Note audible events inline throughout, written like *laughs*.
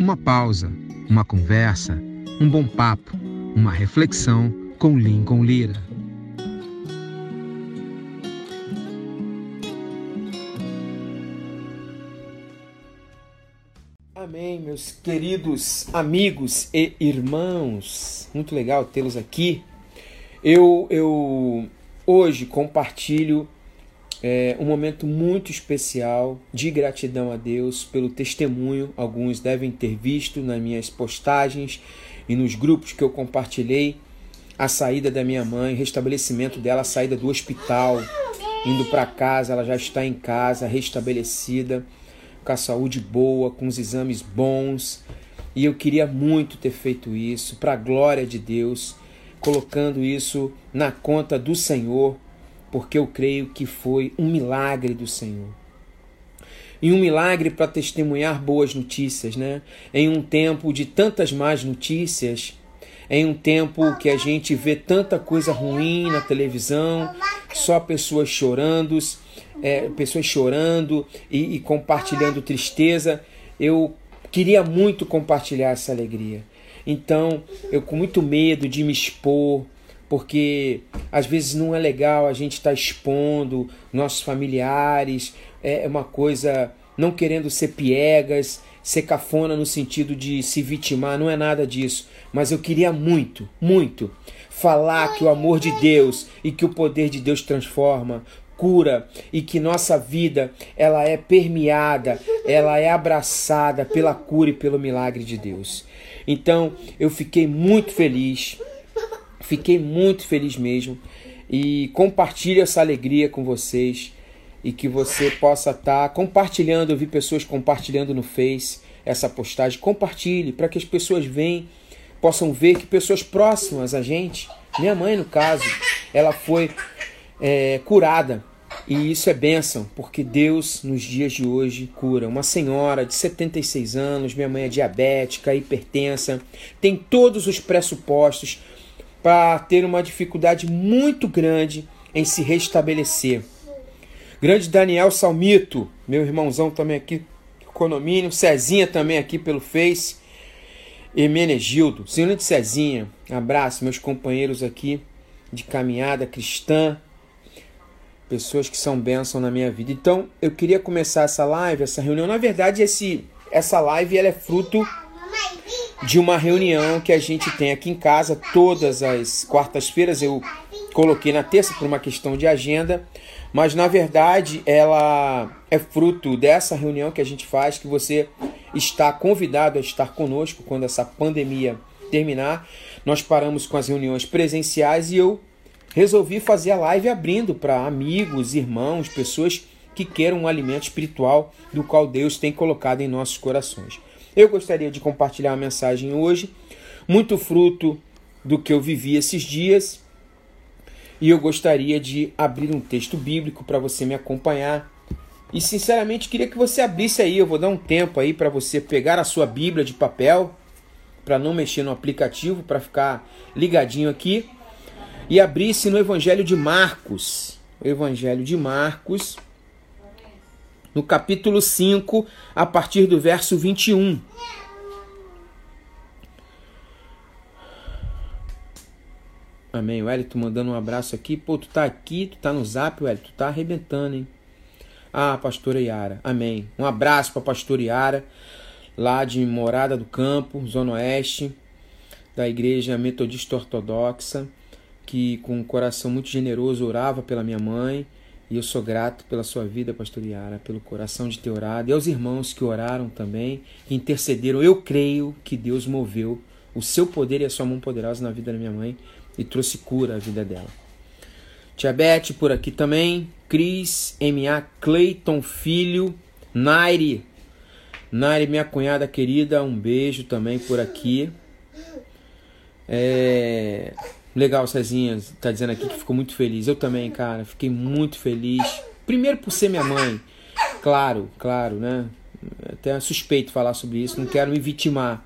Uma pausa, uma conversa, um bom papo, uma reflexão com Lincoln Lira. Amém, meus queridos amigos e irmãos. Muito legal tê-los aqui. Eu, eu hoje compartilho é, um momento muito especial de gratidão a Deus pelo testemunho. Alguns devem ter visto nas minhas postagens e nos grupos que eu compartilhei a saída da minha mãe, restabelecimento dela, a saída do hospital, indo para casa. Ela já está em casa, restabelecida com a saúde boa, com os exames bons. E eu queria muito ter feito isso, para a glória de Deus, colocando isso na conta do Senhor, porque eu creio que foi um milagre do Senhor. E um milagre para testemunhar boas notícias, né? Em um tempo de tantas más notícias, em um tempo que a gente vê tanta coisa ruim na televisão, só pessoas chorando, é, pessoas chorando e, e compartilhando tristeza. Eu queria muito compartilhar essa alegria. Então, eu com muito medo de me expor, porque às vezes não é legal a gente estar tá expondo nossos familiares, é uma coisa não querendo ser piegas, ser cafona no sentido de se vitimar, não é nada disso. Mas eu queria muito, muito falar que o amor de Deus e que o poder de Deus transforma, cura e que nossa vida ela é permeada, ela é abraçada pela cura e pelo milagre de Deus. Então, eu fiquei muito feliz. Fiquei muito feliz mesmo e compartilho essa alegria com vocês e que você possa estar tá compartilhando. Eu vi pessoas compartilhando no Face essa postagem. Compartilhe para que as pessoas venham, possam ver que pessoas próximas a gente, minha mãe no caso, ela foi é, curada. E isso é bênção, porque Deus nos dias de hoje cura. Uma senhora de 76 anos, minha mãe é diabética, hipertensa, tem todos os pressupostos para ter uma dificuldade muito grande em se restabelecer. Grande Daniel Salmito, meu irmãozão também aqui, Condomínio, Cezinha também aqui pelo Face, Emenegildo, Senhor de Cezinha, abraço, meus companheiros aqui de caminhada cristã, pessoas que são bênção na minha vida. Então, eu queria começar essa live, essa reunião. Na verdade, esse, essa live ela é fruto de uma reunião que a gente tem aqui em casa todas as quartas-feiras. Eu coloquei na terça por uma questão de agenda, mas na verdade ela é fruto dessa reunião que a gente faz, que você está convidado a estar conosco quando essa pandemia terminar. Nós paramos com as reuniões presenciais e eu resolvi fazer a live abrindo para amigos, irmãos, pessoas que queiram um alimento espiritual do qual Deus tem colocado em nossos corações. Eu gostaria de compartilhar uma mensagem hoje, muito fruto do que eu vivi esses dias e eu gostaria de abrir um texto bíblico para você me acompanhar. E sinceramente queria que você abrisse aí, eu vou dar um tempo aí para você pegar a sua Bíblia de papel, para não mexer no aplicativo, para ficar ligadinho aqui, e abrisse no Evangelho de Marcos. O Evangelho de Marcos, no capítulo 5, a partir do verso 21. Amém. O mandando um abraço aqui. Pô, tu tá aqui, tu tá no zap, Elito, tu tá arrebentando, hein? Ah, pastora Yara. Amém. Um abraço pra pastora Yara, lá de Morada do Campo, Zona Oeste, da Igreja Metodista Ortodoxa, que com um coração muito generoso orava pela minha mãe. E eu sou grato pela sua vida, pastor Yara, pelo coração de ter orado. E aos irmãos que oraram também, que intercederam. Eu creio que Deus moveu o seu poder e a sua mão poderosa na vida da minha mãe e trouxe cura à vida dela. Tia Beth por aqui também, Cris, M.A. Clayton Filho, Naire, Naire, minha cunhada querida, um beijo também por aqui. É... Legal, Cezinha, tá dizendo aqui que ficou muito feliz. Eu também, cara, fiquei muito feliz. Primeiro por ser minha mãe, claro, claro, né? Até suspeito falar sobre isso, não quero me vitimar,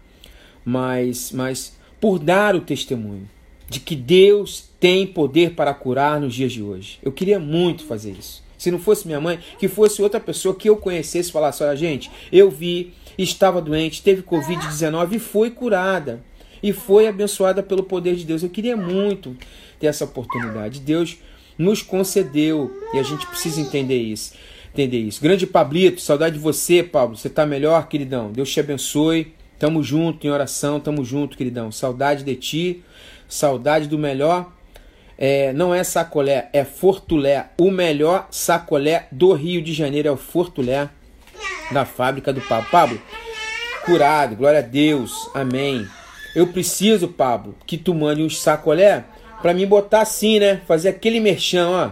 mas, mas por dar o testemunho de que Deus tem poder para curar nos dias de hoje. Eu queria muito fazer isso. se não fosse minha mãe, que fosse outra pessoa que eu conhecesse falasse: olha, gente, eu vi, estava doente, teve Covid-19 e foi curada. E foi abençoada pelo poder de Deus. Eu queria muito ter essa oportunidade. Deus nos concedeu e a gente precisa entender isso. Entender isso. Grande Pablito, saudade de você, Pablo. Você está melhor, queridão? Deus te abençoe. Tamo junto em oração, tamo junto, queridão. Saudade de ti, saudade do melhor é, não é sacolé, é Fortulé. O melhor sacolé do Rio de Janeiro é o Fortulé, da fábrica do Pablo. Pablo, curado, glória a Deus, amém. Eu preciso, Pablo, que tu mande uns sacolé para mim botar assim, né? Fazer aquele merchan, ó.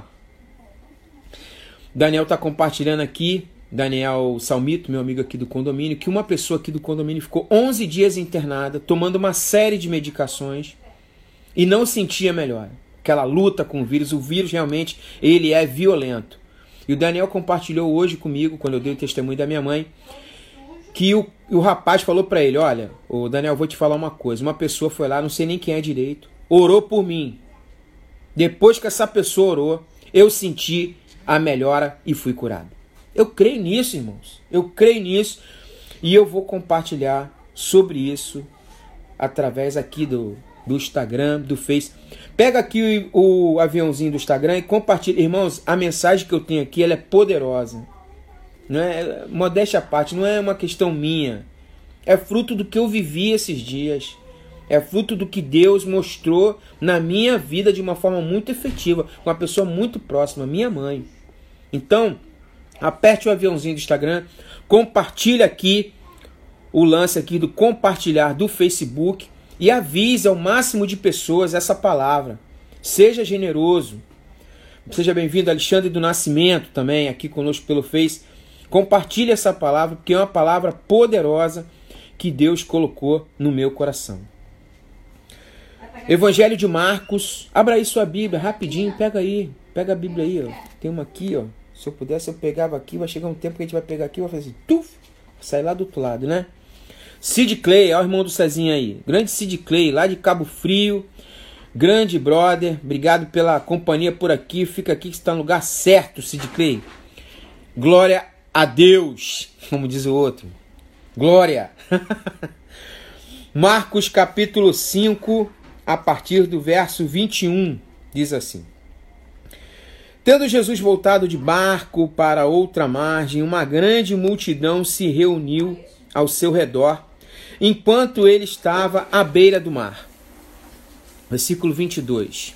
Daniel tá compartilhando aqui, Daniel Salmito, meu amigo aqui do condomínio, que uma pessoa aqui do condomínio ficou 11 dias internada, tomando uma série de medicações e não sentia melhor aquela luta com o vírus. O vírus realmente ele é violento. E o Daniel compartilhou hoje comigo, quando eu dei o testemunho da minha mãe, que o, o rapaz falou para ele: Olha, o Daniel, vou te falar uma coisa. Uma pessoa foi lá, não sei nem quem é direito, orou por mim. Depois que essa pessoa orou, eu senti a melhora e fui curado. Eu creio nisso, irmãos. Eu creio nisso e eu vou compartilhar sobre isso através aqui do, do Instagram, do Face. Pega aqui o, o, aviãozinho do Instagram e compartilha. Irmãos, a mensagem que eu tenho aqui ela é poderosa. Não é, modéstia à parte, não é uma questão minha. É fruto do que eu vivi esses dias. É fruto do que Deus mostrou na minha vida de uma forma muito efetiva, com uma pessoa muito próxima, minha mãe. Então, aperte o aviãozinho do Instagram, compartilhe aqui o lance aqui do compartilhar do Facebook e avise ao máximo de pessoas essa palavra. Seja generoso. Seja bem-vindo, Alexandre do Nascimento, também aqui conosco pelo Face. Compartilhe essa palavra, porque é uma palavra poderosa que Deus colocou no meu coração. Evangelho de Marcos. Abra aí sua Bíblia, rapidinho, pega aí. Pega a Bíblia aí, ó. Tem uma aqui, ó. Se eu pudesse, eu pegava aqui. Vai chegar um tempo que a gente vai pegar aqui e vai fazer assim, tuf, sair lá do outro lado, né? Sid Clay, olha o irmão do Cezinho aí. Grande Sid Clay, lá de Cabo Frio. Grande brother, obrigado pela companhia por aqui. Fica aqui que está no lugar certo, Sid Clay. Glória a Deus, como diz o outro. Glória. *laughs* Marcos capítulo 5, a partir do verso 21, diz assim: Tendo Jesus voltado de barco para outra margem, uma grande multidão se reuniu ao seu redor enquanto ele estava à beira do mar. Versículo 22.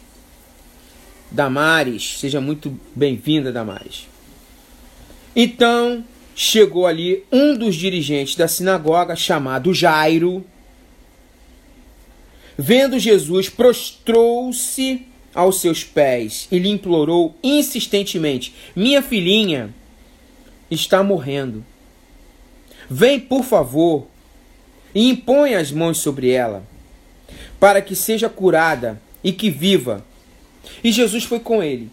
Damares, seja muito bem-vinda, Damares. Então chegou ali um dos dirigentes da sinagoga, chamado Jairo. Vendo Jesus, prostrou-se aos seus pés e lhe implorou insistentemente: Minha filhinha está morrendo. Vem, por favor, e impõe as mãos sobre ela, para que seja curada e que viva. E Jesus foi com ele.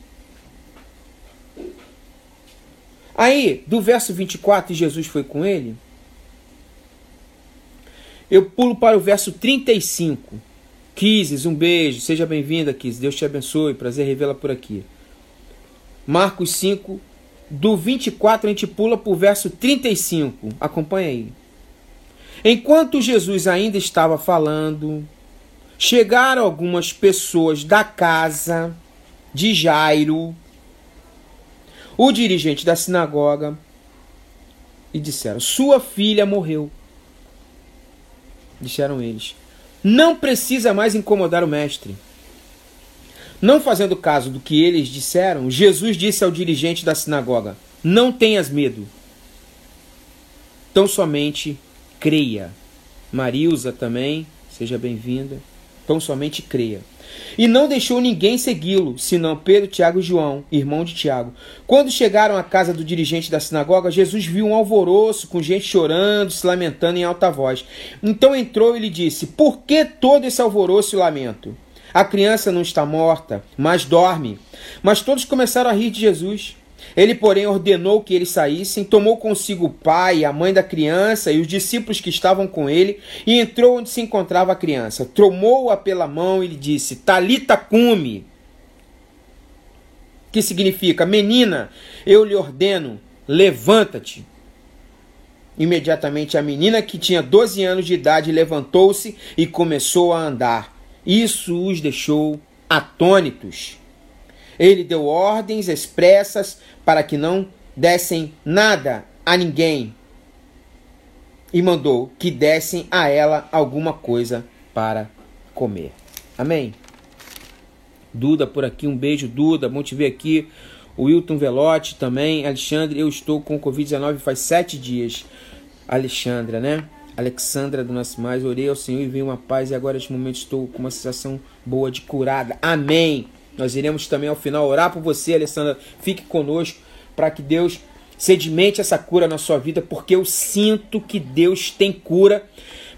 Aí, do verso 24, Jesus foi com ele. Eu pulo para o verso 35. Quises, um beijo, seja bem-vinda, Quises. Deus te abençoe, prazer revê-la por aqui. Marcos 5, do 24 a gente pula para o verso 35. Acompanha aí. Enquanto Jesus ainda estava falando, chegaram algumas pessoas da casa de Jairo, o dirigente da sinagoga, e disseram: Sua filha morreu. Disseram eles: Não precisa mais incomodar o mestre. Não fazendo caso do que eles disseram, Jesus disse ao dirigente da sinagoga: Não tenhas medo. Tão somente creia. Marilza também, seja bem-vinda. Então somente creia. E não deixou ninguém segui-lo, senão Pedro, Tiago e João, irmão de Tiago. Quando chegaram à casa do dirigente da sinagoga, Jesus viu um alvoroço, com gente chorando, se lamentando em alta voz. Então entrou e lhe disse: Por que todo esse alvoroço e lamento? A criança não está morta, mas dorme. Mas todos começaram a rir de Jesus. Ele, porém, ordenou que eles saíssem, tomou consigo o pai, a mãe da criança e os discípulos que estavam com ele, e entrou onde se encontrava a criança. Tomou-a pela mão e lhe disse: Talita cume. que significa: Menina, eu lhe ordeno, levanta-te. Imediatamente a menina, que tinha 12 anos de idade, levantou-se e começou a andar. Isso os deixou atônitos. Ele deu ordens expressas para que não dessem nada a ninguém e mandou que dessem a ela alguma coisa para comer. Amém? Duda por aqui, um beijo, Duda, bom te ver aqui. O Wilton Velotti também. Alexandre, eu estou com Covid-19 faz sete dias. Alexandra, né? Alexandra do Nasce Mais, orei ao Senhor e vi uma paz e agora neste momento estou com uma sensação boa de curada. Amém. Nós iremos também ao final orar por você, Alessandra. Fique conosco para que Deus sedimente essa cura na sua vida, porque eu sinto que Deus tem cura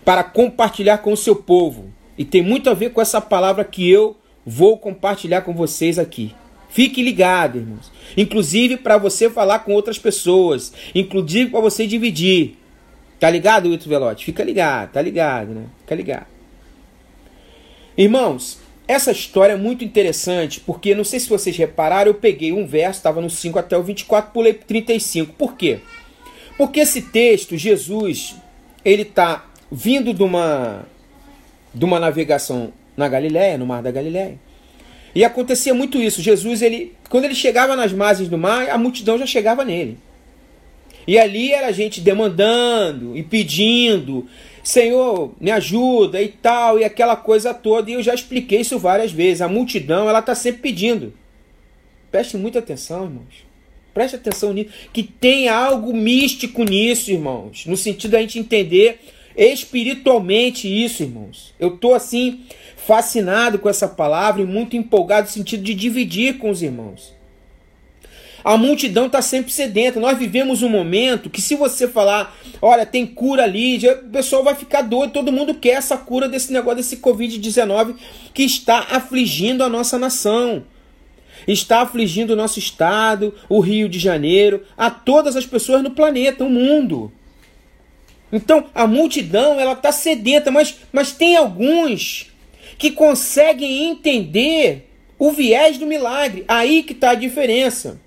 para compartilhar com o seu povo. E tem muito a ver com essa palavra que eu vou compartilhar com vocês aqui. Fique ligado, irmãos. Inclusive para você falar com outras pessoas. Inclusive para você dividir. Tá ligado, Wilton Velote? Fica ligado, tá ligado, né? Fica ligado. Irmãos, essa história é muito interessante, porque não sei se vocês repararam, eu peguei um verso, estava no 5 até o 24, pulei para 35. Por quê? Porque esse texto, Jesus, ele está vindo de uma, de uma navegação na Galiléia, no Mar da Galiléia. E acontecia muito isso. Jesus, ele, quando ele chegava nas margens do mar, a multidão já chegava nele. E ali era gente demandando e pedindo, Senhor, me ajuda e tal, e aquela coisa toda. E eu já expliquei isso várias vezes. A multidão, ela está sempre pedindo. Preste muita atenção, irmãos. Preste atenção nisso. Que tem algo místico nisso, irmãos. No sentido da gente entender espiritualmente isso, irmãos. Eu estou assim, fascinado com essa palavra e muito empolgado no sentido de dividir com os irmãos. A multidão está sempre sedenta. Nós vivemos um momento que, se você falar, olha, tem cura ali, o pessoal vai ficar doido. Todo mundo quer essa cura desse negócio, desse Covid-19 que está afligindo a nossa nação. Está afligindo o nosso estado, o Rio de Janeiro, a todas as pessoas no planeta, o mundo. Então, a multidão, ela está sedenta, mas, mas tem alguns que conseguem entender o viés do milagre. Aí que está a diferença.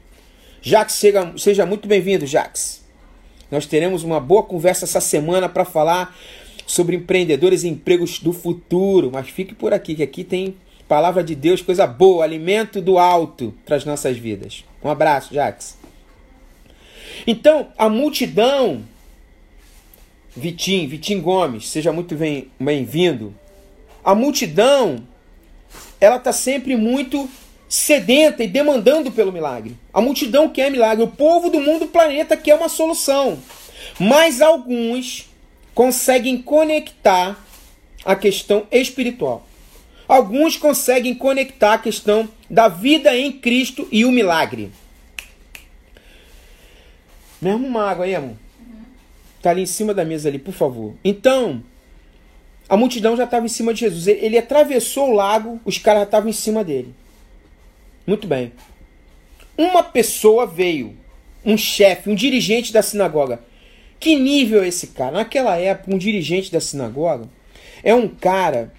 Jax, seja, seja muito bem-vindo, Jax. Nós teremos uma boa conversa essa semana para falar sobre empreendedores e empregos do futuro. Mas fique por aqui, que aqui tem palavra de Deus, coisa boa, alimento do alto para as nossas vidas. Um abraço, Jax. Então, a multidão, Vitim, Vitim Gomes, seja muito bem-vindo. A multidão, ela está sempre muito sedenta e demandando pelo milagre. A multidão quer milagre, o povo do mundo, do planeta quer uma solução. Mas alguns conseguem conectar a questão espiritual. Alguns conseguem conectar a questão da vida em Cristo e o milagre. Me arruma uma água aí, amor. Tá ali em cima da mesa ali, por favor. Então, a multidão já estava em cima de Jesus. Ele, ele atravessou o lago, os caras já estavam em cima dele. Muito bem. Uma pessoa veio, um chefe, um dirigente da sinagoga. Que nível é esse cara? Naquela época, um dirigente da sinagoga é um cara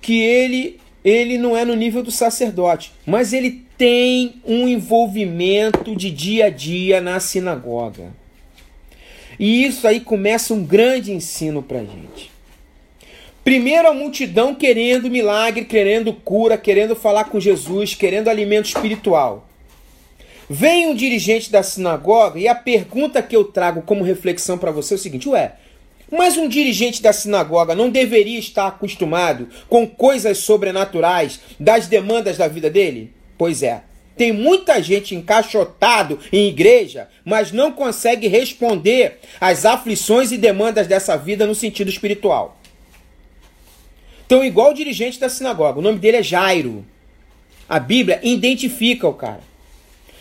que ele ele não é no nível do sacerdote, mas ele tem um envolvimento de dia a dia na sinagoga. E isso aí começa um grande ensino para gente. Primeiro a multidão querendo milagre, querendo cura, querendo falar com Jesus, querendo alimento espiritual. Vem um dirigente da sinagoga e a pergunta que eu trago como reflexão para você é o seguinte: ué, mas um dirigente da sinagoga não deveria estar acostumado com coisas sobrenaturais das demandas da vida dele? Pois é. Tem muita gente encaixotado em igreja, mas não consegue responder às aflições e demandas dessa vida no sentido espiritual. Então, igual o dirigente da sinagoga, o nome dele é Jairo. A Bíblia identifica o cara.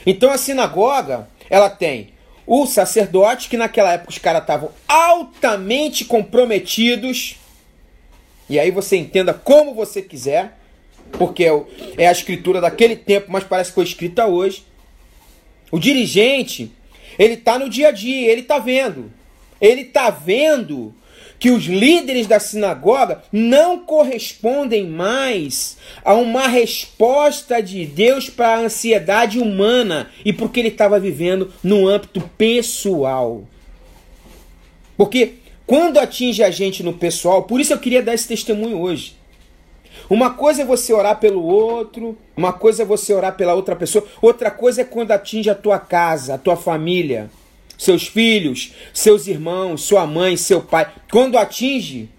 Então, a sinagoga, ela tem o sacerdote, que naquela época os caras estavam altamente comprometidos. E aí você entenda como você quiser, porque é, é a escritura daquele tempo, mas parece que foi escrita hoje. O dirigente, ele está no dia a dia, ele está vendo. Ele está vendo que os líderes da sinagoga não correspondem mais a uma resposta de Deus para a ansiedade humana e porque ele estava vivendo no âmbito pessoal. Porque quando atinge a gente no pessoal, por isso eu queria dar esse testemunho hoje. Uma coisa é você orar pelo outro, uma coisa é você orar pela outra pessoa, outra coisa é quando atinge a tua casa, a tua família, seus filhos, seus irmãos, sua mãe, seu pai. Quando atinge,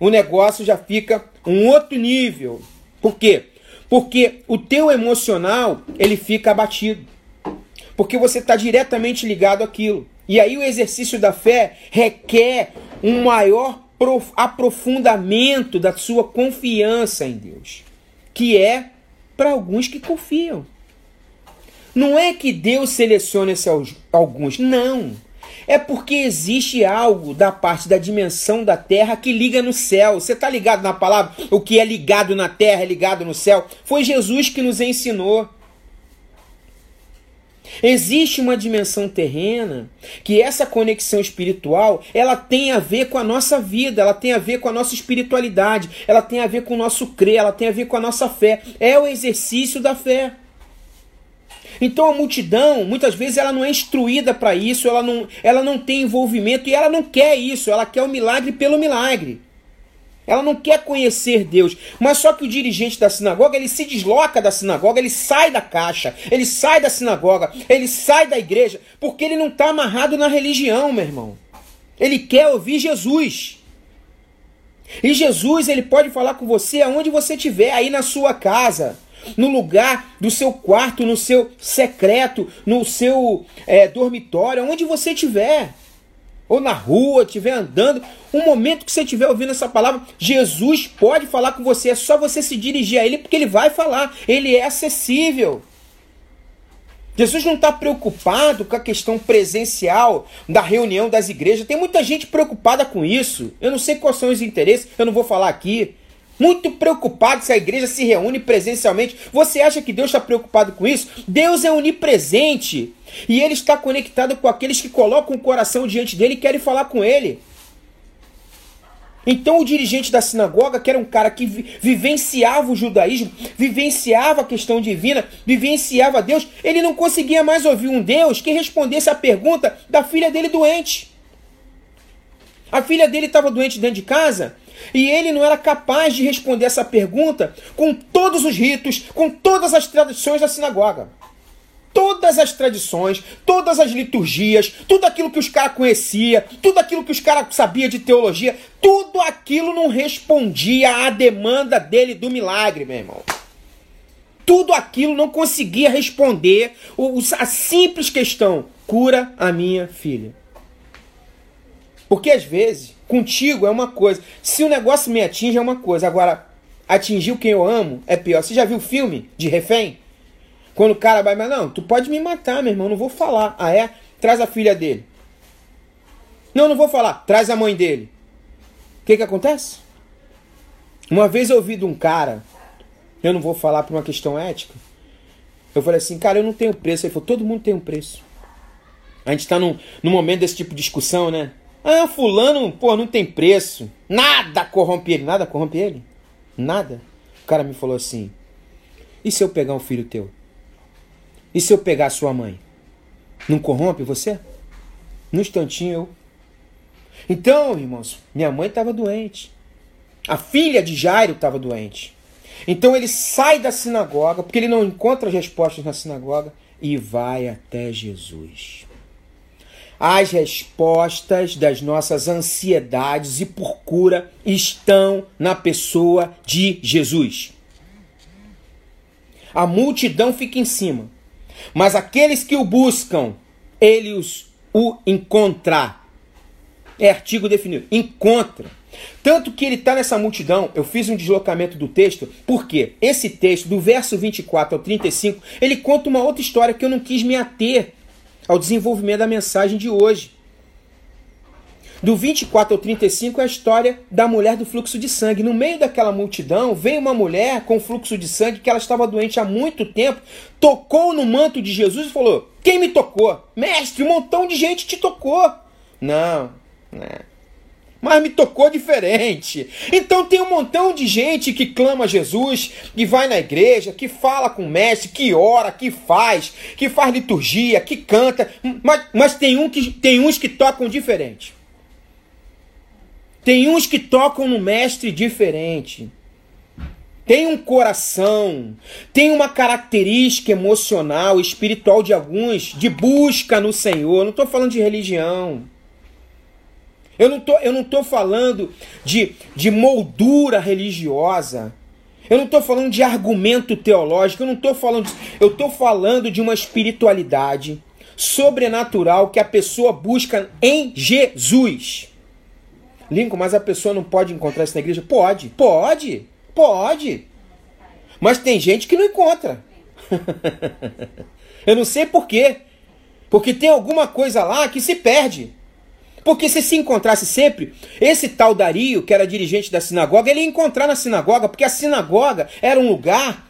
o negócio já fica um outro nível. Por quê? Porque o teu emocional, ele fica abatido. Porque você está diretamente ligado àquilo. E aí o exercício da fé requer um maior aprofundamento da sua confiança em Deus, que é para alguns que confiam. Não é que Deus selecione alguns, não. É porque existe algo da parte da dimensão da terra que liga no céu. Você está ligado na palavra? O que é ligado na terra é ligado no céu. Foi Jesus que nos ensinou. Existe uma dimensão terrena que essa conexão espiritual, ela tem a ver com a nossa vida, ela tem a ver com a nossa espiritualidade, ela tem a ver com o nosso crer, ela tem a ver com a nossa fé. É o exercício da fé. Então a multidão, muitas vezes, ela não é instruída para isso, ela não, ela não tem envolvimento e ela não quer isso, ela quer o milagre pelo milagre. Ela não quer conhecer Deus. Mas só que o dirigente da sinagoga, ele se desloca da sinagoga, ele sai da caixa, ele sai da sinagoga, ele sai da igreja, porque ele não está amarrado na religião, meu irmão. Ele quer ouvir Jesus. E Jesus, ele pode falar com você aonde você estiver, aí na sua casa, no lugar do seu quarto, no seu secreto, no seu é, dormitório, onde você estiver ou na rua, estiver andando, um momento que você estiver ouvindo essa palavra, Jesus pode falar com você, é só você se dirigir a Ele, porque Ele vai falar, Ele é acessível. Jesus não está preocupado com a questão presencial da reunião das igrejas. Tem muita gente preocupada com isso. Eu não sei quais são os interesses, eu não vou falar aqui. Muito preocupado se a igreja se reúne presencialmente. Você acha que Deus está preocupado com isso? Deus é onipresente. E ele está conectado com aqueles que colocam o coração diante dele e querem falar com ele. Então o dirigente da sinagoga, que era um cara que vivenciava o judaísmo, vivenciava a questão divina, vivenciava Deus, ele não conseguia mais ouvir um Deus que respondesse a pergunta da filha dele doente. A filha dele estava doente dentro de casa e ele não era capaz de responder essa pergunta com todos os ritos, com todas as tradições da sinagoga todas as tradições, todas as liturgias, tudo aquilo que os caras conhecia, tudo aquilo que os caras sabia de teologia, tudo aquilo não respondia à demanda dele do milagre, meu irmão. Tudo aquilo não conseguia responder a simples questão: cura a minha filha. Porque às vezes, contigo é uma coisa, se o negócio me atinge é uma coisa, agora atingiu quem eu amo é pior. Você já viu o filme de refém? Quando o cara vai, mas não, tu pode me matar, meu irmão, não vou falar. Ah, é? Traz a filha dele. Não, não vou falar. Traz a mãe dele. O que que acontece? Uma vez eu ouvi de um cara, eu não vou falar por uma questão ética. Eu falei assim, cara, eu não tenho preço. Ele falou, todo mundo tem um preço. A gente está num, num momento desse tipo de discussão, né? Ah, fulano, pô, não tem preço. Nada corrompe ele. Nada corrompe ele? Nada. O cara me falou assim, e se eu pegar um filho teu? E se eu pegar sua mãe? Não corrompe você? No instantinho eu. Então, irmãos, minha mãe estava doente. A filha de Jairo estava doente. Então ele sai da sinagoga, porque ele não encontra as respostas na sinagoga, e vai até Jesus. As respostas das nossas ansiedades e por cura estão na pessoa de Jesus. A multidão fica em cima. Mas aqueles que o buscam, ele os, o encontra. É artigo definido. Encontra. Tanto que ele está nessa multidão, eu fiz um deslocamento do texto, porque esse texto, do verso 24 ao 35, ele conta uma outra história que eu não quis me ater ao desenvolvimento da mensagem de hoje. Do 24 ao 35 é a história da mulher do fluxo de sangue. No meio daquela multidão, veio uma mulher com fluxo de sangue que ela estava doente há muito tempo, tocou no manto de Jesus e falou: Quem me tocou? Mestre, um montão de gente te tocou. Não, não. Mas me tocou diferente. Então tem um montão de gente que clama Jesus, que vai na igreja, que fala com o mestre, que ora, que faz, que faz liturgia, que canta, mas, mas tem, um que, tem uns que tocam diferente. Tem uns que tocam no mestre diferente. Tem um coração, tem uma característica emocional, espiritual de alguns, de busca no Senhor. Não estou falando de religião. Eu não tô, eu não tô falando de, de moldura religiosa. Eu não estou falando de argumento teológico. Eu não estou falando. De, eu estou falando de uma espiritualidade sobrenatural que a pessoa busca em Jesus. Lincoln, mas a pessoa não pode encontrar isso na igreja? Pode, pode, pode. Mas tem gente que não encontra. *laughs* eu não sei por quê. Porque tem alguma coisa lá que se perde. Porque se se encontrasse sempre, esse tal Dario, que era dirigente da sinagoga, ele ia encontrar na sinagoga, porque a sinagoga era um lugar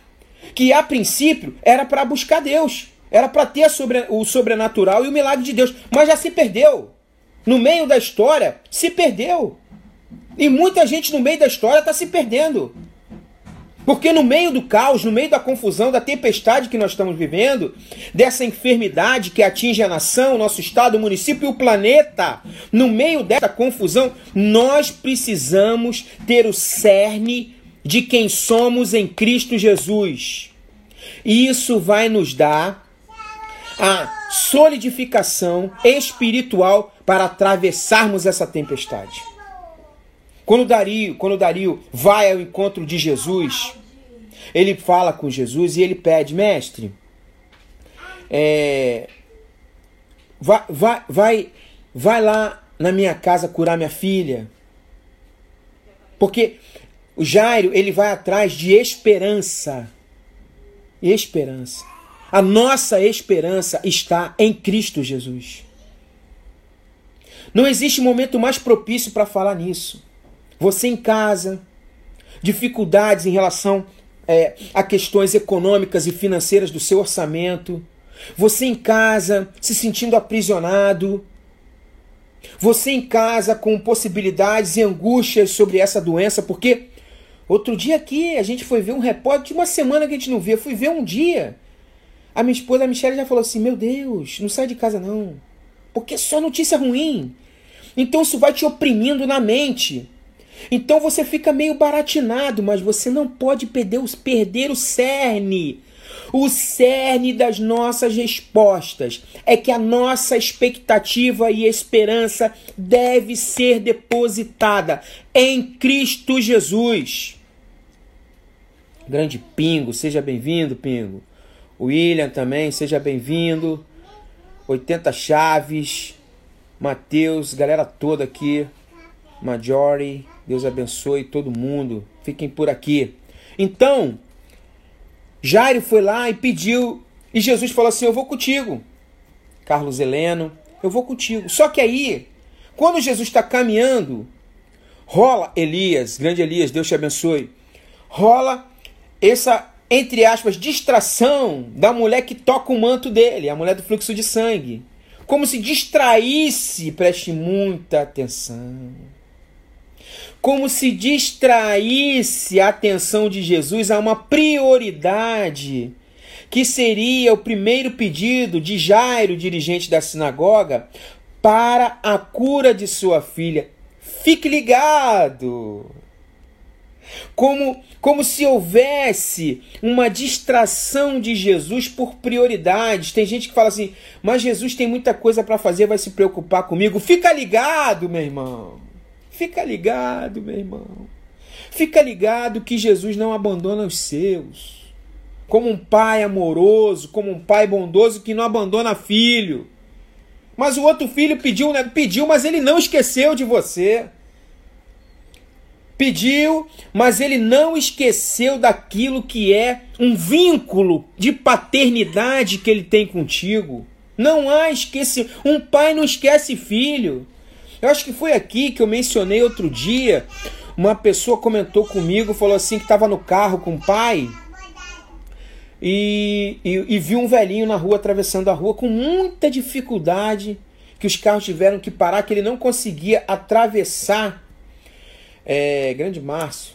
que a princípio era para buscar Deus, era para ter sobre, o sobrenatural e o milagre de Deus, mas já se perdeu. No meio da história, se perdeu. E muita gente no meio da história está se perdendo. Porque no meio do caos, no meio da confusão, da tempestade que nós estamos vivendo, dessa enfermidade que atinge a nação, nosso estado, o município e o planeta, no meio dessa confusão, nós precisamos ter o cerne de quem somos em Cristo Jesus. E isso vai nos dar a solidificação espiritual para atravessarmos essa tempestade. Quando Dario, quando Dario vai ao encontro de Jesus, ele fala com Jesus e ele pede, mestre, é, vai, vai, vai, vai lá na minha casa curar minha filha. Porque o Jairo, ele vai atrás de esperança. Esperança. A nossa esperança está em Cristo Jesus. Não existe momento mais propício para falar nisso. Você em casa, dificuldades em relação é, a questões econômicas e financeiras do seu orçamento. Você em casa se sentindo aprisionado. Você em casa com possibilidades e angústias sobre essa doença, porque outro dia aqui a gente foi ver um repórter de uma semana que a gente não via, fui ver um dia. A minha esposa, a Michelle, já falou assim: Meu Deus, não sai de casa não, porque é só notícia ruim. Então isso vai te oprimindo na mente. Então você fica meio baratinado, mas você não pode perder, perder o cerne. O cerne das nossas respostas é que a nossa expectativa e esperança deve ser depositada em Cristo Jesus. Grande Pingo, seja bem-vindo, Pingo. William também, seja bem-vindo. 80 Chaves, Mateus, galera toda aqui. Majority, Deus abençoe todo mundo. Fiquem por aqui. Então, Jairo foi lá e pediu, e Jesus falou assim: Eu vou contigo. Carlos Heleno, eu vou contigo. Só que aí, quando Jesus está caminhando, rola Elias, grande Elias, Deus te abençoe, rola essa, entre aspas, distração da mulher que toca o manto dele, a mulher do fluxo de sangue. Como se distraísse, preste muita atenção como se distraísse a atenção de Jesus a uma prioridade, que seria o primeiro pedido de Jairo, dirigente da sinagoga, para a cura de sua filha. Fique ligado! Como, como se houvesse uma distração de Jesus por prioridades. Tem gente que fala assim, mas Jesus tem muita coisa para fazer, vai se preocupar comigo. Fica ligado, meu irmão. Fica ligado, meu irmão. Fica ligado que Jesus não abandona os seus. Como um pai amoroso, como um pai bondoso que não abandona filho. Mas o outro filho pediu, né? pediu, mas ele não esqueceu de você. Pediu, mas ele não esqueceu daquilo que é um vínculo de paternidade que ele tem contigo. Não há esquece, um pai não esquece filho. Eu acho que foi aqui que eu mencionei outro dia. Uma pessoa comentou comigo, falou assim que estava no carro com o pai e, e, e viu um velhinho na rua atravessando a rua com muita dificuldade, que os carros tiveram que parar, que ele não conseguia atravessar é, grande Márcio,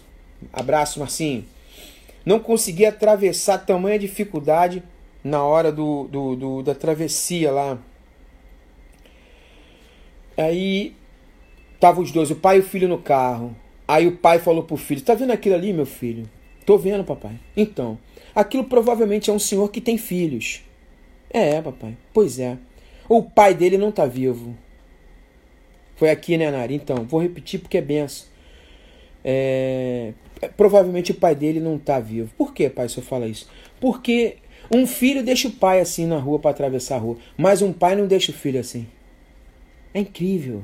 abraço Marcinho, não conseguia atravessar tamanha dificuldade na hora do, do, do, da travessia lá. Aí tava os dois, o pai e o filho no carro. Aí o pai falou pro filho: Tá vendo aquilo ali, meu filho? Tô vendo, papai. Então, aquilo provavelmente é um senhor que tem filhos. É, papai. Pois é. O pai dele não tá vivo. Foi aqui, né, Nari? Então, vou repetir porque é benção. É... Provavelmente o pai dele não tá vivo. Por que, pai, se eu fala isso? Porque um filho deixa o pai assim na rua para atravessar a rua, mas um pai não deixa o filho assim. É incrível.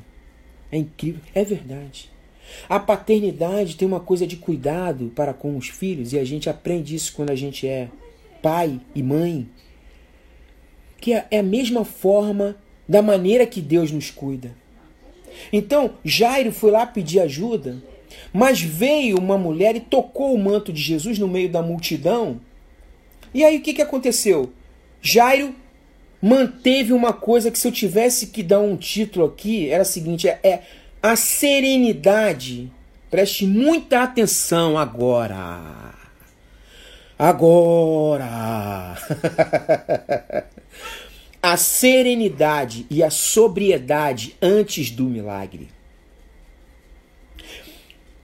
É incrível. É verdade. A paternidade tem uma coisa de cuidado para com os filhos e a gente aprende isso quando a gente é pai e mãe. Que é, é a mesma forma da maneira que Deus nos cuida. Então, Jairo foi lá pedir ajuda, mas veio uma mulher e tocou o manto de Jesus no meio da multidão e aí o que, que aconteceu? Jairo manteve uma coisa que se eu tivesse que dar um título aqui, era o seguinte, é, é a serenidade. Preste muita atenção agora. Agora. *laughs* a serenidade e a sobriedade antes do milagre.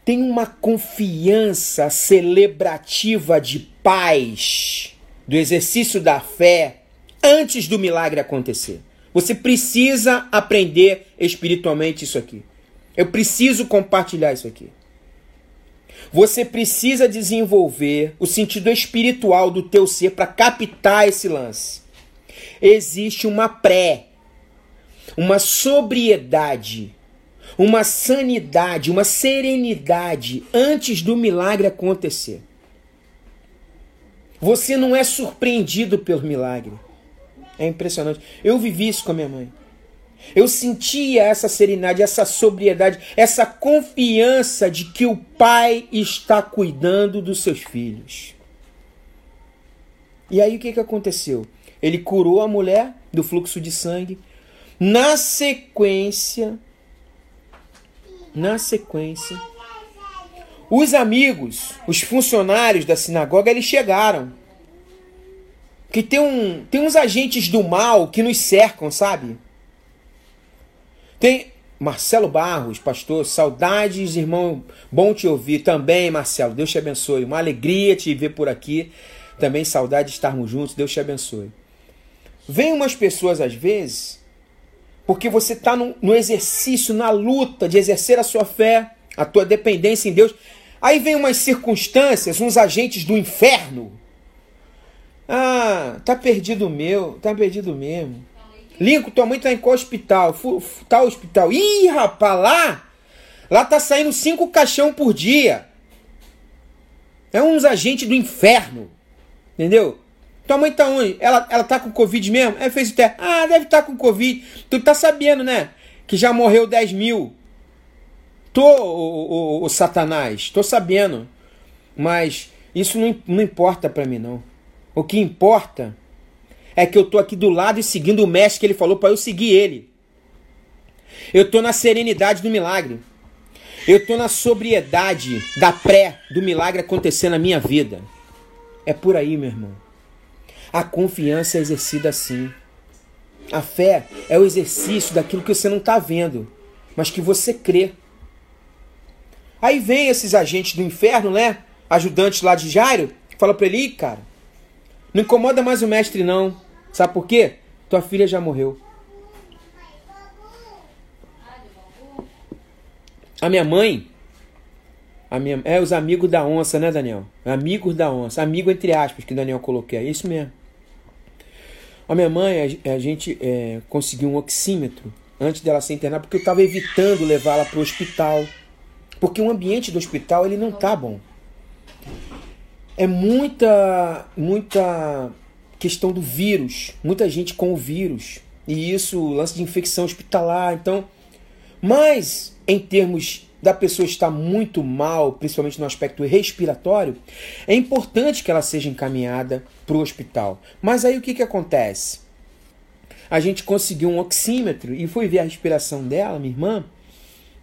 Tem uma confiança celebrativa de paz do exercício da fé antes do milagre acontecer. Você precisa aprender espiritualmente isso aqui. Eu preciso compartilhar isso aqui. Você precisa desenvolver o sentido espiritual do teu ser para captar esse lance. Existe uma pré, uma sobriedade, uma sanidade, uma serenidade antes do milagre acontecer. Você não é surpreendido pelo milagre. É impressionante. Eu vivi isso com a minha mãe. Eu sentia essa serenidade, essa sobriedade, essa confiança de que o pai está cuidando dos seus filhos. E aí o que, que aconteceu? Ele curou a mulher do fluxo de sangue. Na sequência, na sequência, os amigos, os funcionários da sinagoga, eles chegaram. Que tem, um, tem uns agentes do mal que nos cercam, sabe? Tem Marcelo Barros, pastor, saudades, irmão, bom te ouvir também, Marcelo. Deus te abençoe. Uma alegria te ver por aqui. Também saudade de estarmos juntos. Deus te abençoe. Vem umas pessoas às vezes, porque você está no, no exercício, na luta de exercer a sua fé, a tua dependência em Deus. Aí vem umas circunstâncias, uns agentes do inferno. Ah, tá perdido meu, tá perdido mesmo. Lincoln, tua mãe tá em qual hospital? Tal hospital. Ih, rapaz, lá, lá tá saindo cinco caixão por dia. É uns agentes do inferno. Entendeu? Tua mãe tá onde? Ela, ela tá com Covid mesmo? É, fez o teste. Ah, deve estar tá com Covid. Tu tá sabendo, né? Que já morreu 10 mil. Tô, o, o, o Satanás, tô sabendo. Mas isso não, não importa para mim, não. O que importa é que eu tô aqui do lado e seguindo o mestre que ele falou para eu seguir ele. Eu tô na serenidade do milagre. Eu tô na sobriedade da pré do milagre acontecer na minha vida. É por aí, meu irmão. A confiança é exercida assim. A fé é o exercício daquilo que você não está vendo, mas que você crê. Aí vem esses agentes do inferno, né? Ajudantes lá de Jairo, fala para ele, cara, não incomoda mais o mestre não. Sabe por quê? Tua filha já morreu. A minha mãe, a minha, é os amigos da onça, né, Daniel? Amigos da onça, amigo entre aspas que Daniel coloquei, é isso mesmo. A minha mãe, a, a gente é, conseguiu um oxímetro antes dela ser internada porque eu estava evitando levá-la para o hospital porque o ambiente do hospital ele não tá bom. É muita muita questão do vírus, muita gente com o vírus. E isso, lance de infecção hospitalar, então, mas em termos da pessoa estar muito mal, principalmente no aspecto respiratório, é importante que ela seja encaminhada para o hospital. Mas aí o que, que acontece? A gente conseguiu um oxímetro e foi ver a respiração dela, minha irmã,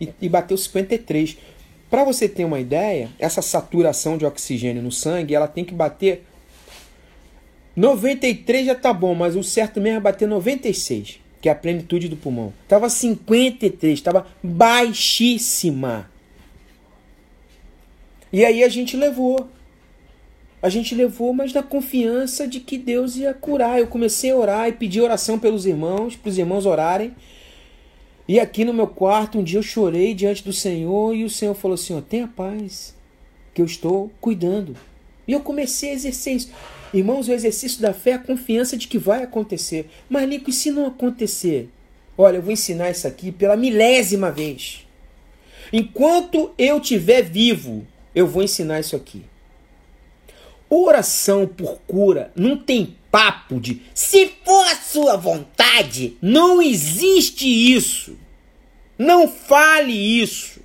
e, e bateu 53. Para você ter uma ideia, essa saturação de oxigênio no sangue, ela tem que bater 93 já tá bom, mas o certo mesmo é bater 96, que é a plenitude do pulmão. Tava 53, tava baixíssima. E aí a gente levou. A gente levou, mas na confiança de que Deus ia curar. Eu comecei a orar e pedir oração pelos irmãos, para os irmãos orarem. E aqui no meu quarto, um dia eu chorei diante do Senhor e o Senhor falou assim: ó, tenha paz, que eu estou cuidando. E eu comecei a exercer isso. Irmãos, o exercício da fé é a confiança de que vai acontecer. Mas, Nico, e se não acontecer? Olha, eu vou ensinar isso aqui pela milésima vez. Enquanto eu estiver vivo, eu vou ensinar isso aqui. Oração por cura não tem papo de se for a sua vontade. Não existe isso. Não fale isso.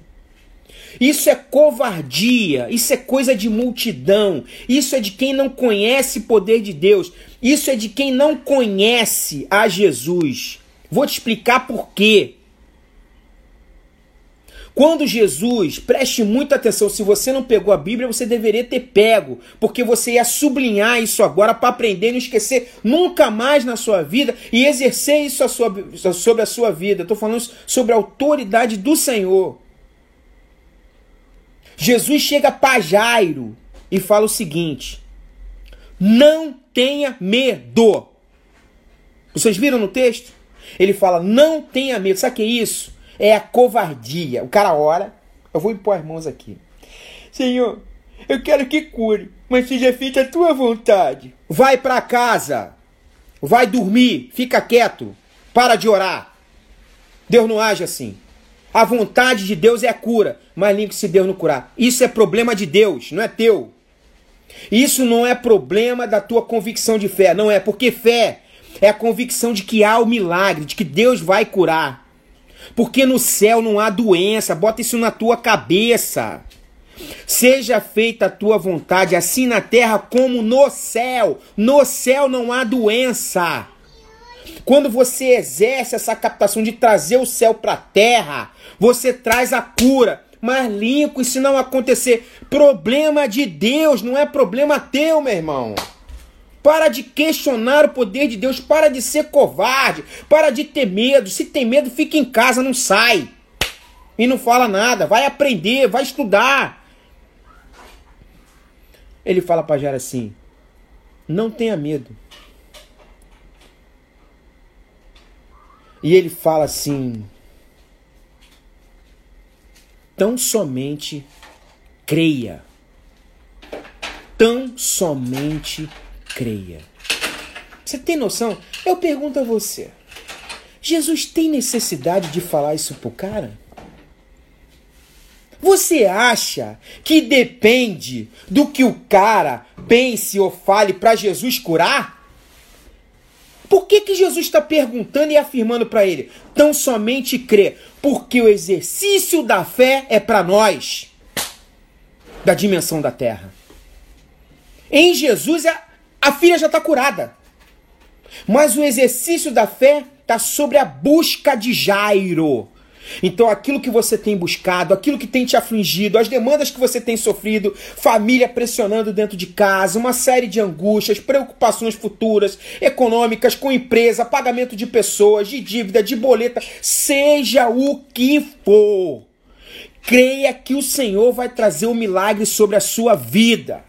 Isso é covardia, isso é coisa de multidão, isso é de quem não conhece o poder de Deus, isso é de quem não conhece a Jesus. Vou te explicar por quê. Quando Jesus, preste muita atenção, se você não pegou a Bíblia, você deveria ter pego, porque você ia sublinhar isso agora para aprender e não esquecer nunca mais na sua vida e exercer isso sobre a sua vida. Estou falando sobre a autoridade do Senhor. Jesus chega para Jairo e fala o seguinte: não tenha medo. Vocês viram no texto? Ele fala: não tenha medo. Sabe o que é isso? É a covardia. O cara ora. Eu vou impor as mãos aqui. Senhor, eu quero que cure, mas seja feita a tua vontade. Vai para casa. Vai dormir. Fica quieto. Para de orar. Deus não age assim. A vontade de Deus é a cura, mas limpe se Deus não curar. Isso é problema de Deus, não é teu. Isso não é problema da tua convicção de fé, não é, porque fé é a convicção de que há o milagre, de que Deus vai curar. Porque no céu não há doença, bota isso na tua cabeça. Seja feita a tua vontade, assim na terra como no céu. No céu não há doença. Quando você exerce essa captação de trazer o céu para a terra, você traz a cura. Mas e se não acontecer, problema de Deus, não é problema teu, meu irmão. Para de questionar o poder de Deus, para de ser covarde, para de ter medo. Se tem medo, fica em casa, não sai. E não fala nada, vai aprender, vai estudar. Ele fala para Jara assim: não tenha medo. E ele fala assim: tão somente creia. Tão somente creia. Você tem noção? Eu pergunto a você: Jesus tem necessidade de falar isso pro cara? Você acha que depende do que o cara pense ou fale para Jesus curar? Por que, que Jesus está perguntando e afirmando para ele? Tão somente crê, porque o exercício da fé é para nós, da dimensão da terra. Em Jesus, a, a filha já está curada. Mas o exercício da fé está sobre a busca de Jairo. Então, aquilo que você tem buscado, aquilo que tem te afligido, as demandas que você tem sofrido, família pressionando dentro de casa, uma série de angústias, preocupações futuras, econômicas, com empresa, pagamento de pessoas, de dívida, de boleta, seja o que for. Creia que o Senhor vai trazer um milagre sobre a sua vida.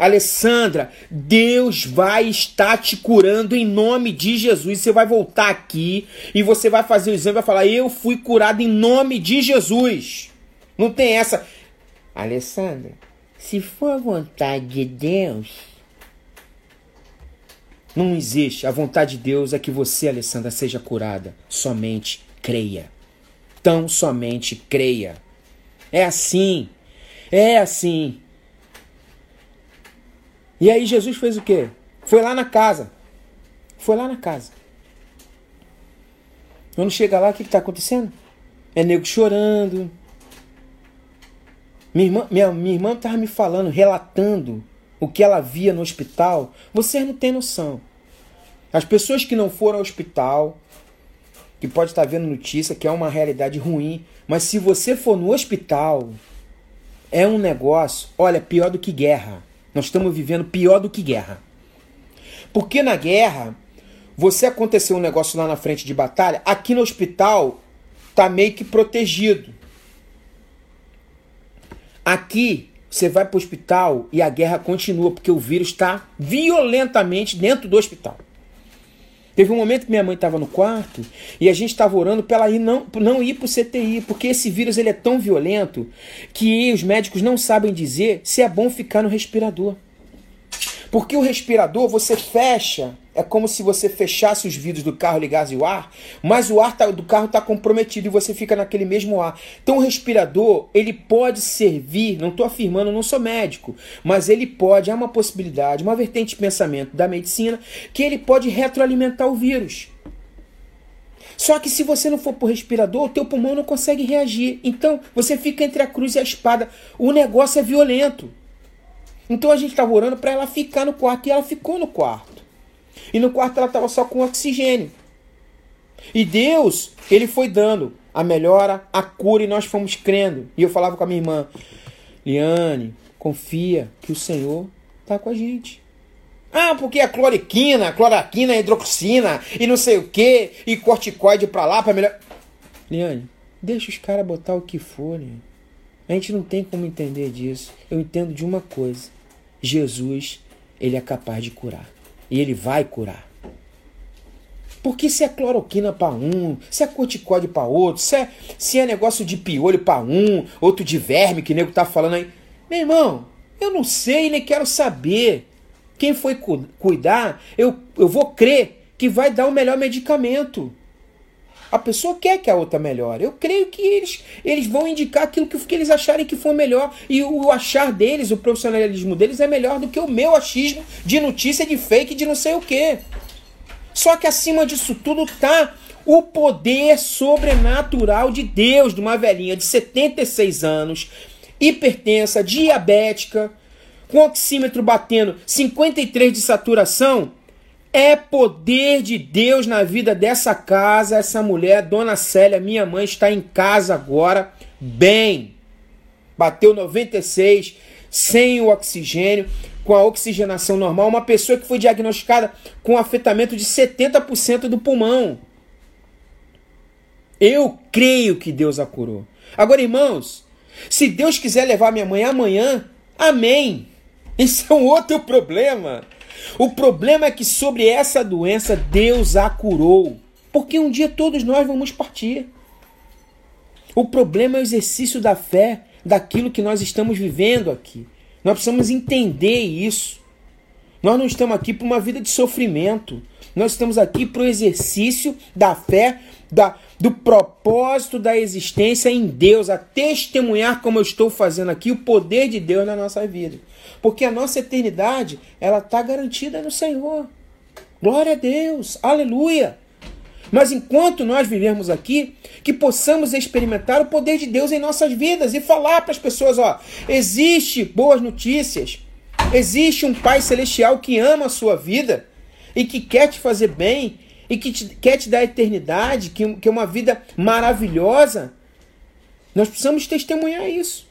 Alessandra, Deus vai estar te curando em nome de Jesus. Você vai voltar aqui e você vai fazer o exame e vai falar: Eu fui curado em nome de Jesus. Não tem essa. Alessandra, se for a vontade de Deus. Não existe. A vontade de Deus é que você, Alessandra, seja curada. Somente creia. Tão somente creia. É assim. É assim. E aí Jesus fez o quê? Foi lá na casa. Foi lá na casa. Quando chega lá, o que está acontecendo? É nego chorando. Minha irmã, minha, minha irmã estava me falando, relatando o que ela via no hospital. Vocês não têm noção. As pessoas que não foram ao hospital, que pode estar vendo notícia que é uma realidade ruim, mas se você for no hospital, é um negócio, olha, pior do que guerra. Nós estamos vivendo pior do que guerra. Porque na guerra, você aconteceu um negócio lá na frente de batalha, aqui no hospital tá meio que protegido. Aqui você vai para o hospital e a guerra continua porque o vírus está violentamente dentro do hospital. Teve um momento que minha mãe estava no quarto e a gente estava orando para ela ir não, não ir para o CTI, porque esse vírus ele é tão violento que os médicos não sabem dizer se é bom ficar no respirador. Porque o respirador você fecha, é como se você fechasse os vidros do carro, ligasse o ar, mas o ar tá, do carro está comprometido e você fica naquele mesmo ar. Então o respirador, ele pode servir, não estou afirmando, não sou médico, mas ele pode, há uma possibilidade, uma vertente de pensamento da medicina, que ele pode retroalimentar o vírus. Só que se você não for pro respirador, o teu pulmão não consegue reagir. Então, você fica entre a cruz e a espada. O negócio é violento. Então a gente estava orando para ela ficar no quarto e ela ficou no quarto. E no quarto ela estava só com oxigênio. E Deus, ele foi dando a melhora, a cura e nós fomos crendo. E eu falava com a minha irmã, Liane, confia que o Senhor está com a gente. Ah, porque a cloriquina, a cloroquina, a hidroxina e não sei o que, e corticoide para lá para melhor. Liane, deixa os caras botar o que for, né? A gente não tem como entender disso. Eu entendo de uma coisa. Jesus, ele é capaz de curar. E ele vai curar. Porque se é cloroquina para um, se é corticóide para outro, se é, se é negócio de piolho para um, outro de verme que o nego tá falando aí. Meu irmão, eu não sei nem quero saber. Quem foi cu cuidar, eu, eu vou crer que vai dar o melhor medicamento. A pessoa quer que a outra melhore. Eu creio que eles, eles vão indicar aquilo que, que eles acharem que for melhor. E o achar deles, o profissionalismo deles é melhor do que o meu achismo de notícia, de fake, de não sei o quê. Só que acima disso tudo tá o poder sobrenatural de Deus, de uma velhinha de 76 anos, hipertensa, diabética, com oxímetro batendo 53 de saturação, é poder de Deus na vida dessa casa. Essa mulher, Dona Célia, minha mãe, está em casa agora, bem. Bateu 96, sem o oxigênio, com a oxigenação normal. Uma pessoa que foi diagnosticada com afetamento de 70% do pulmão. Eu creio que Deus a curou. Agora, irmãos, se Deus quiser levar minha mãe amanhã, amém. Isso é um outro problema. O problema é que sobre essa doença Deus a curou, porque um dia todos nós vamos partir. O problema é o exercício da fé daquilo que nós estamos vivendo aqui. Nós precisamos entender isso. Nós não estamos aqui para uma vida de sofrimento. Nós estamos aqui para o exercício da fé, da, do propósito da existência em Deus, a testemunhar, como eu estou fazendo aqui, o poder de Deus na nossa vida. Porque a nossa eternidade, ela está garantida no Senhor. Glória a Deus, aleluia. Mas enquanto nós vivemos aqui, que possamos experimentar o poder de Deus em nossas vidas e falar para as pessoas, ó, existe boas notícias. Existe um Pai celestial que ama a sua vida e que quer te fazer bem e que te, quer te dar eternidade, que, que é uma vida maravilhosa. Nós precisamos testemunhar isso.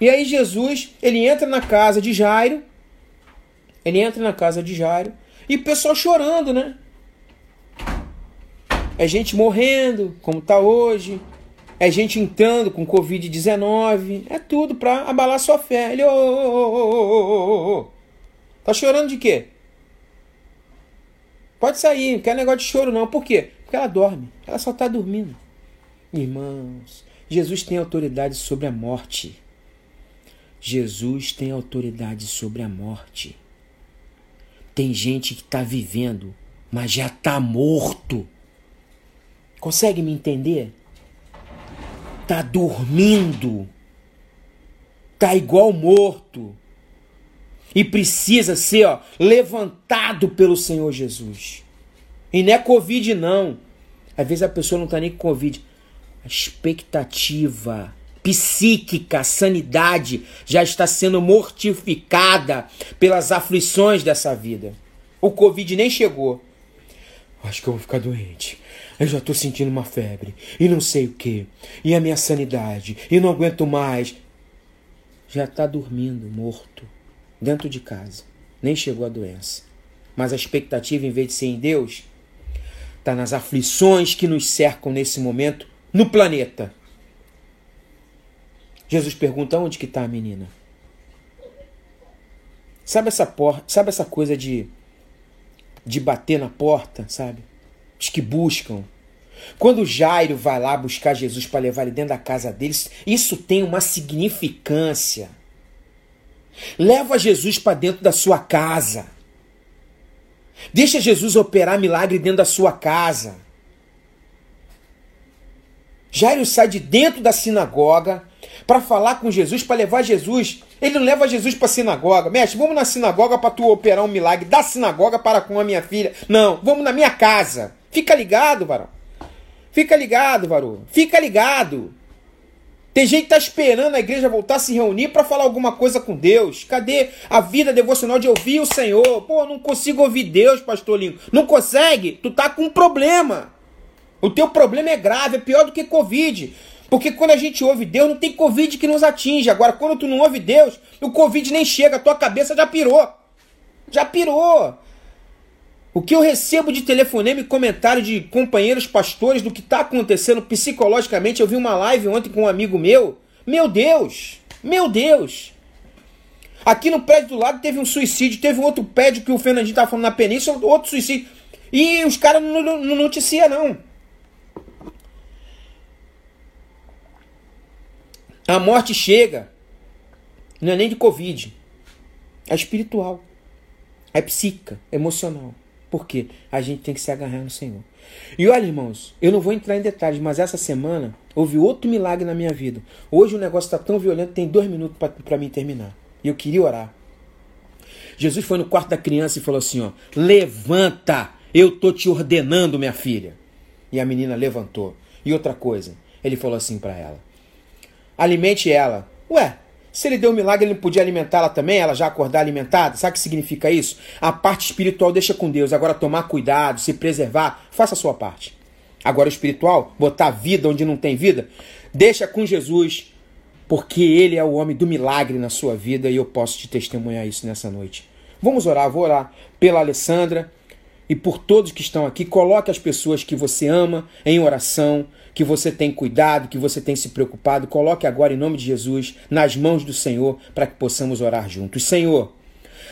E aí Jesus, ele entra na casa de Jairo, ele entra na casa de Jairo, e o pessoal chorando, né? É gente morrendo, como tá hoje, é gente entrando com Covid-19, é tudo para abalar sua fé. Ele, ô, ô, ô, ô, tá chorando de quê? Pode sair, não quer negócio de choro não. Por quê? Porque ela dorme, ela só tá dormindo. Irmãos, Jesus tem autoridade sobre a morte. Jesus tem autoridade sobre a morte. Tem gente que está vivendo, mas já está morto. Consegue me entender? Tá dormindo. Tá igual morto. E precisa ser ó, levantado pelo Senhor Jesus. E não é Covid, não. Às vezes a pessoa não está nem com Covid. A expectativa psíquica, sanidade já está sendo mortificada pelas aflições dessa vida. O Covid nem chegou. Acho que eu vou ficar doente. Eu já estou sentindo uma febre e não sei o que. E a minha sanidade e não aguento mais. Já está dormindo, morto, dentro de casa. Nem chegou a doença. Mas a expectativa, em vez de ser em Deus, está nas aflições que nos cercam nesse momento no planeta. Jesus pergunta onde que está a menina. Sabe essa por... sabe essa coisa de de bater na porta, sabe? Os que buscam. Quando Jairo vai lá buscar Jesus para levar ele dentro da casa deles, isso tem uma significância. Leva Jesus para dentro da sua casa. Deixa Jesus operar milagre dentro da sua casa. Jairo sai de dentro da sinagoga para falar com Jesus, para levar Jesus. Ele não leva Jesus para a sinagoga. Mestre, vamos na sinagoga para tu operar um milagre da sinagoga para com a minha filha. Não, vamos na minha casa. Fica ligado, varão. Fica ligado, varão. Fica ligado. Tem gente que tá esperando a igreja voltar a se reunir para falar alguma coisa com Deus. Cadê a vida devocional de ouvir o Senhor? Pô, não consigo ouvir Deus, pastor Lingo. Não consegue? Tu tá com um problema. O teu problema é grave, é pior do que Covid. Porque quando a gente ouve Deus, não tem Covid que nos atinge. Agora, quando tu não ouve Deus, o Covid nem chega, a tua cabeça já pirou. Já pirou. O que eu recebo de telefonema e comentário de companheiros pastores do que está acontecendo psicologicamente, eu vi uma live ontem com um amigo meu. Meu Deus! Meu Deus! Aqui no prédio do lado teve um suicídio, teve um outro prédio que o Fernandinho estava falando na península, outro suicídio. E os caras não, não, não noticiam, não. A morte chega. Não é nem de Covid. É espiritual. É psíquica, emocional. Porque a gente tem que se agarrar no Senhor. E olha, irmãos, eu não vou entrar em detalhes, mas essa semana houve outro milagre na minha vida. Hoje o negócio está tão violento, tem dois minutos para mim terminar. E eu queria orar. Jesus foi no quarto da criança e falou assim: ó, levanta, eu tô te ordenando, minha filha. E a menina levantou. E outra coisa, ele falou assim para ela: alimente ela. Ué, se ele deu um milagre, ele não podia alimentá-la também, ela já acordar alimentada? Sabe o que significa isso? A parte espiritual deixa com Deus. Agora, tomar cuidado, se preservar, faça a sua parte. Agora, o espiritual, botar vida onde não tem vida, deixa com Jesus, porque Ele é o homem do milagre na sua vida e eu posso te testemunhar isso nessa noite. Vamos orar, vou orar pela Alessandra e por todos que estão aqui. Coloque as pessoas que você ama em oração que você tem cuidado, que você tem se preocupado. Coloque agora, em nome de Jesus, nas mãos do Senhor, para que possamos orar juntos. Senhor,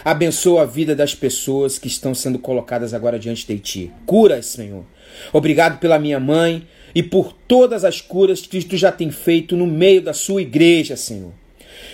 abençoa a vida das pessoas que estão sendo colocadas agora diante de Ti. Cura, Senhor. Obrigado pela minha mãe e por todas as curas que Tu já tem feito no meio da Sua igreja, Senhor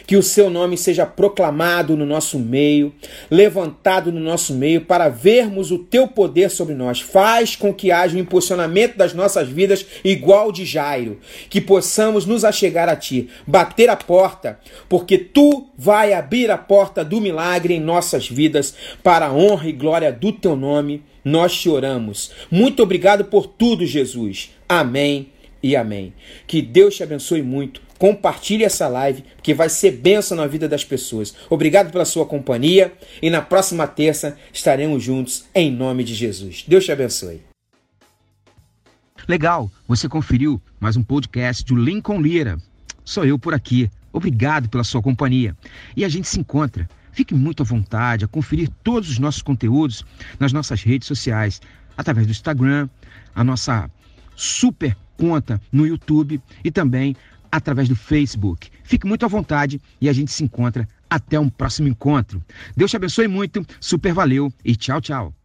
que o seu nome seja proclamado no nosso meio, levantado no nosso meio, para vermos o teu poder sobre nós. Faz com que haja um impulsionamento das nossas vidas igual de Jairo, que possamos nos achegar a ti, bater a porta, porque tu vai abrir a porta do milagre em nossas vidas, para a honra e glória do teu nome. Nós te oramos. Muito obrigado por tudo, Jesus. Amém e amém. Que Deus te abençoe muito compartilhe essa live, que vai ser bênção na vida das pessoas. Obrigado pela sua companhia e na próxima terça estaremos juntos em nome de Jesus. Deus te abençoe. Legal, você conferiu mais um podcast do Lincoln Lira. Sou eu por aqui. Obrigado pela sua companhia. E a gente se encontra. Fique muito à vontade a conferir todos os nossos conteúdos nas nossas redes sociais, através do Instagram, a nossa super conta no YouTube e também através do Facebook. Fique muito à vontade e a gente se encontra até um próximo encontro. Deus te abençoe muito, super valeu e tchau, tchau.